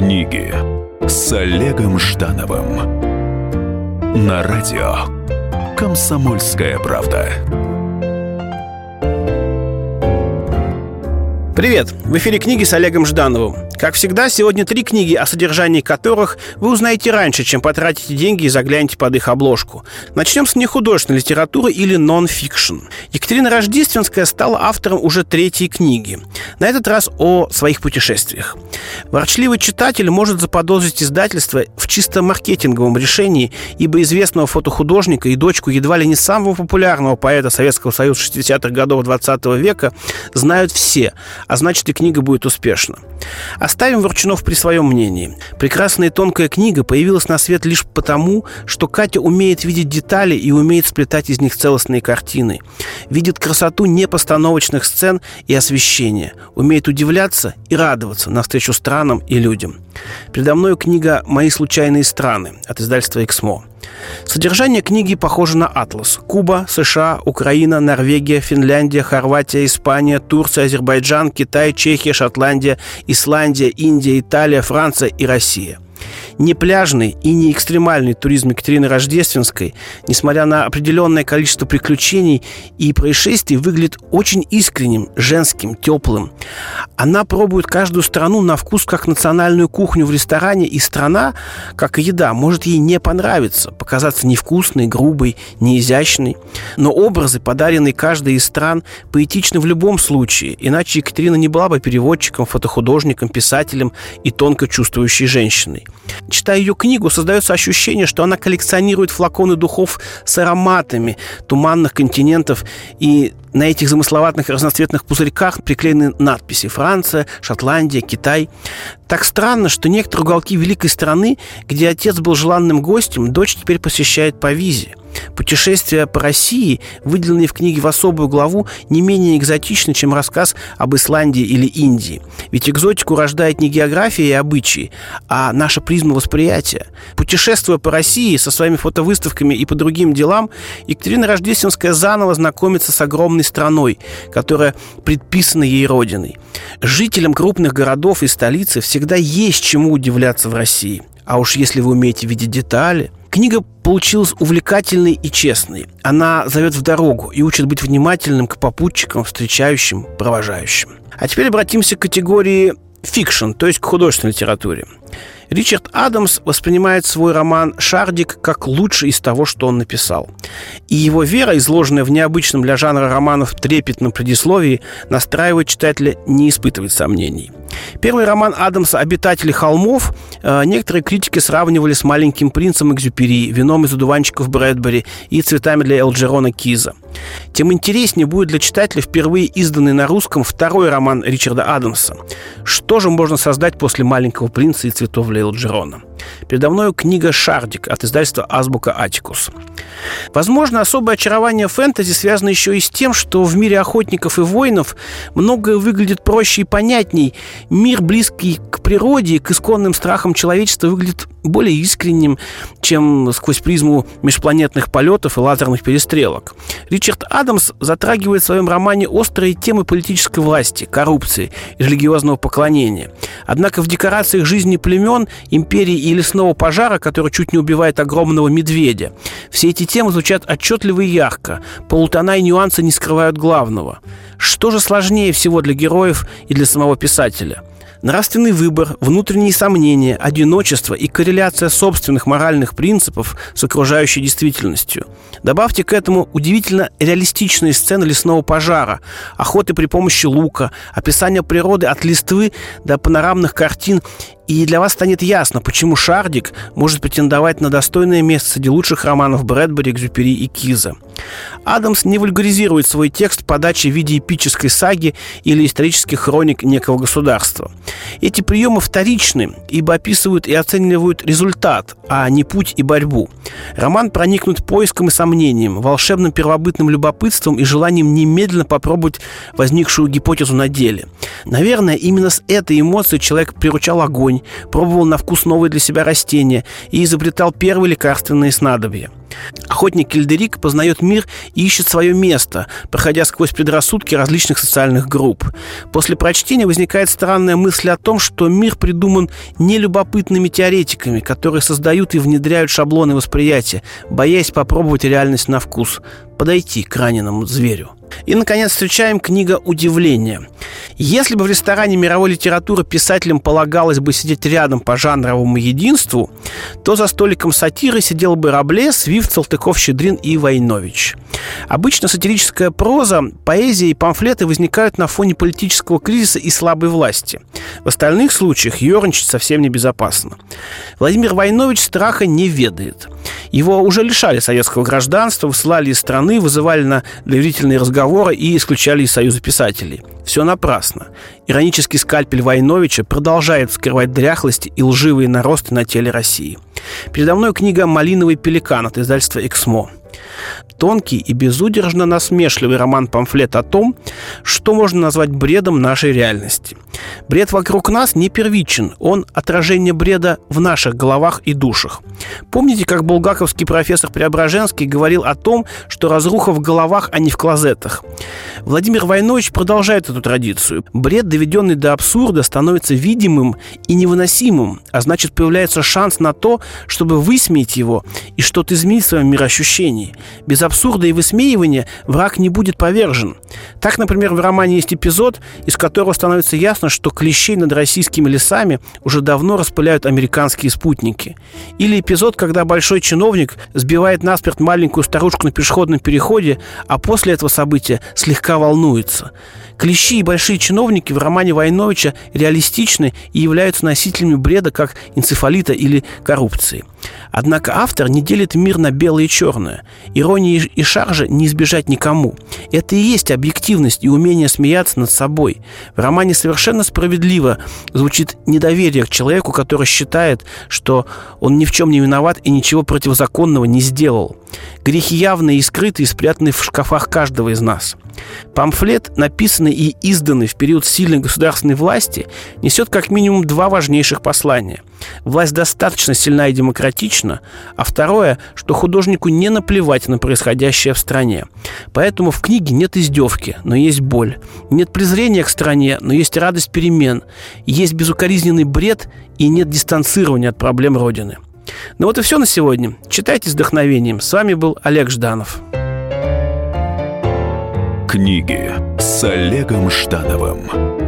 Книги с Олегом Ждановым на радио Комсомольская правда. Привет! В эфире книги с Олегом Ждановым. Как всегда, сегодня три книги, о содержании которых вы узнаете раньше, чем потратите деньги и заглянете под их обложку. Начнем с нехудожественной литературы или нон-фикшн. Екатерина Рождественская стала автором уже третьей книги. На этот раз о своих путешествиях. Ворчливый читатель может заподозрить издательство в чисто маркетинговом решении, ибо известного фотохудожника и дочку едва ли не самого популярного поэта Советского Союза 60-х годов 20 века знают все, а значит и книга будет успешна. Оставим Ворчунов при своем мнении. Прекрасная и тонкая книга появилась на свет лишь потому, что Катя умеет видеть детали и умеет сплетать из них целостные картины. Видит красоту непостановочных сцен и освещения. Умеет удивляться и радоваться навстречу странам и людям. Передо мной книга «Мои случайные страны» от издательства «Эксмо». Содержание книги похоже на атлас. Куба, США, Украина, Норвегия, Финляндия, Хорватия, Испания, Турция, Азербайджан, Китай, Чехия, Шотландия, Исландия, Индия, Италия, Франция и Россия – не пляжный и не экстремальный туризм Екатерины Рождественской, несмотря на определенное количество приключений и происшествий, выглядит очень искренним, женским, теплым. Она пробует каждую страну на вкус как национальную кухню в ресторане, и страна, как и еда, может ей не понравиться, показаться невкусной, грубой, неизящной. Но образы, подаренные каждой из стран, поэтичны в любом случае, иначе Екатерина не была бы переводчиком, фотохудожником, писателем и тонко чувствующей женщиной. Читая ее книгу, создается ощущение, что она коллекционирует флаконы духов с ароматами туманных континентов и на этих замысловатых разноцветных пузырьках приклеены надписи «Франция», «Шотландия», «Китай». Так странно, что некоторые уголки великой страны, где отец был желанным гостем, дочь теперь посещает по визе. Путешествия по России, выделенные в книге в особую главу, не менее экзотичны, чем рассказ об Исландии или Индии. Ведь экзотику рождает не география и обычаи, а наша призма восприятия. Путешествуя по России со своими фотовыставками и по другим делам, Екатерина Рождественская заново знакомится с огромной страной, которая предписана ей родиной. Жителям крупных городов и столицы всегда есть чему удивляться в России. А уж если вы умеете видеть детали, Книга получилась увлекательной и честной. Она зовет в дорогу и учит быть внимательным к попутчикам, встречающим, провожающим. А теперь обратимся к категории фикшн, то есть к художественной литературе. Ричард Адамс воспринимает свой роман «Шардик» как лучший из того, что он написал. И его вера, изложенная в необычном для жанра романов трепетном предисловии, настраивает читателя не испытывать сомнений. Первый роман Адамса «Обитатели холмов» э, некоторые критики сравнивали с «Маленьким принцем» Экзюпери, «Вином из одуванчиков Брэдбери» и «Цветами для Элджернона Киза». Тем интереснее будет для читателя впервые изданный на русском второй роман Ричарда Адамса. Что же можно создать после «Маленького принца» и «Цветов для Элджерона»? Передо мной книга «Шардик» от издательства «Азбука Атикус». Возможно, особое очарование фэнтези связано еще и с тем, что в мире охотников и воинов многое выглядит проще и понятней. Мир, близкий к природе и к исконным страхам человечества, выглядит более искренним, чем сквозь призму межпланетных полетов и лазерных перестрелок. Ричард Адамс затрагивает в своем романе острые темы политической власти, коррупции и религиозного поклонения. Однако в декорациях жизни племен, империи и лесного пожара, который чуть не убивает огромного медведя, все эти темы звучат отчетливо и ярко. Полутона и нюансы не скрывают главного. Что же сложнее всего для героев и для самого писателя? Нравственный выбор, внутренние сомнения, одиночество и корреляция собственных моральных принципов с окружающей действительностью. Добавьте к этому удивительно реалистичные сцены лесного пожара, охоты при помощи лука, описание природы от листвы до панорамных картин и для вас станет ясно, почему «Шардик» может претендовать на достойное место среди лучших романов Брэдбери, Экзюпери и Киза. Адамс не вульгаризирует свой текст подачи в виде эпической саги или исторических хроник некого государства. Эти приемы вторичны, ибо описывают и оценивают результат, а не путь и борьбу. Роман проникнут поиском и сомнением, волшебным первобытным любопытством и желанием немедленно попробовать возникшую гипотезу на деле. Наверное, именно с этой эмоцией человек приручал огонь, пробовал на вкус новые для себя растения и изобретал первые лекарственные снадобья. Охотник Кильдерик познает мир и ищет свое место, проходя сквозь предрассудки различных социальных групп. После прочтения возникает странная мысль о том, что мир придуман нелюбопытными теоретиками, которые создают и внедряют шаблоны восприятия, боясь попробовать реальность на вкус, подойти к раненому зверю. И, наконец, встречаем книга «Удивление». Если бы в ресторане мировой литературы писателям полагалось бы сидеть рядом по жанровому единству, то за столиком сатиры сидел бы Рабле, Свифт, Салтыков, Щедрин и Войнович. Обычно сатирическая проза, поэзия и памфлеты возникают на фоне политического кризиса и слабой власти. В остальных случаях ерничать совсем небезопасно. Владимир Войнович страха не ведает. Его уже лишали советского гражданства, высылали из страны, вызывали на доверительные разговоры и исключали из Союза писателей. Все напрасно. Иронический скальпель Войновича продолжает скрывать дряхлость и лживые наросты на теле России. Передо мной книга «Малиновый пеликан» от издательства «Эксмо». Тонкий и безудержно насмешливый роман-памфлет о том, что можно назвать бредом нашей реальности. Бред вокруг нас не первичен, он отражение бреда в наших головах и душах. Помните, как булгаковский профессор Преображенский говорил о том, что разруха в головах, а не в клозетах? Владимир Войнович продолжает эту традицию. Бред, доведенный до абсурда, становится видимым и невыносимым, а значит появляется шанс на то, чтобы высмеять его и что-то изменить в своем мироощущении. Без абсурда и высмеивания враг не будет повержен. Так, например, в романе есть эпизод, из которого становится ясно, что клещей над российскими лесами уже давно распыляют американские спутники. Или эпизод, когда большой чиновник сбивает насмерть маленькую старушку на пешеходном переходе, а после этого события слегка волнуется. Клещи и большие чиновники в романе Войновича реалистичны и являются носителями бреда, как энцефалита или коррупции. Однако автор не делит мир на белое и черное. Иронии и шаржа не избежать никому. Это и есть объективность и умение смеяться над собой. В романе совершенно справедливо звучит недоверие к человеку, который считает, что он ни в чем не виноват и ничего противозаконного не сделал. Грехи явные и скрытые спрятаны в шкафах каждого из нас. Памфлет, написанный и изданный в период сильной государственной власти, несет как минимум два важнейших послания. Власть достаточно сильна и демократична, а второе, что художнику не наплевать на происходящее в стране. Поэтому в книге нет издевки, но есть боль. Нет презрения к стране, но есть радость перемен. Есть безукоризненный бред и нет дистанцирования от проблем Родины. Ну вот и все на сегодня. Читайте с вдохновением. С вами был Олег Жданов. Книги с Олегом Ждановым.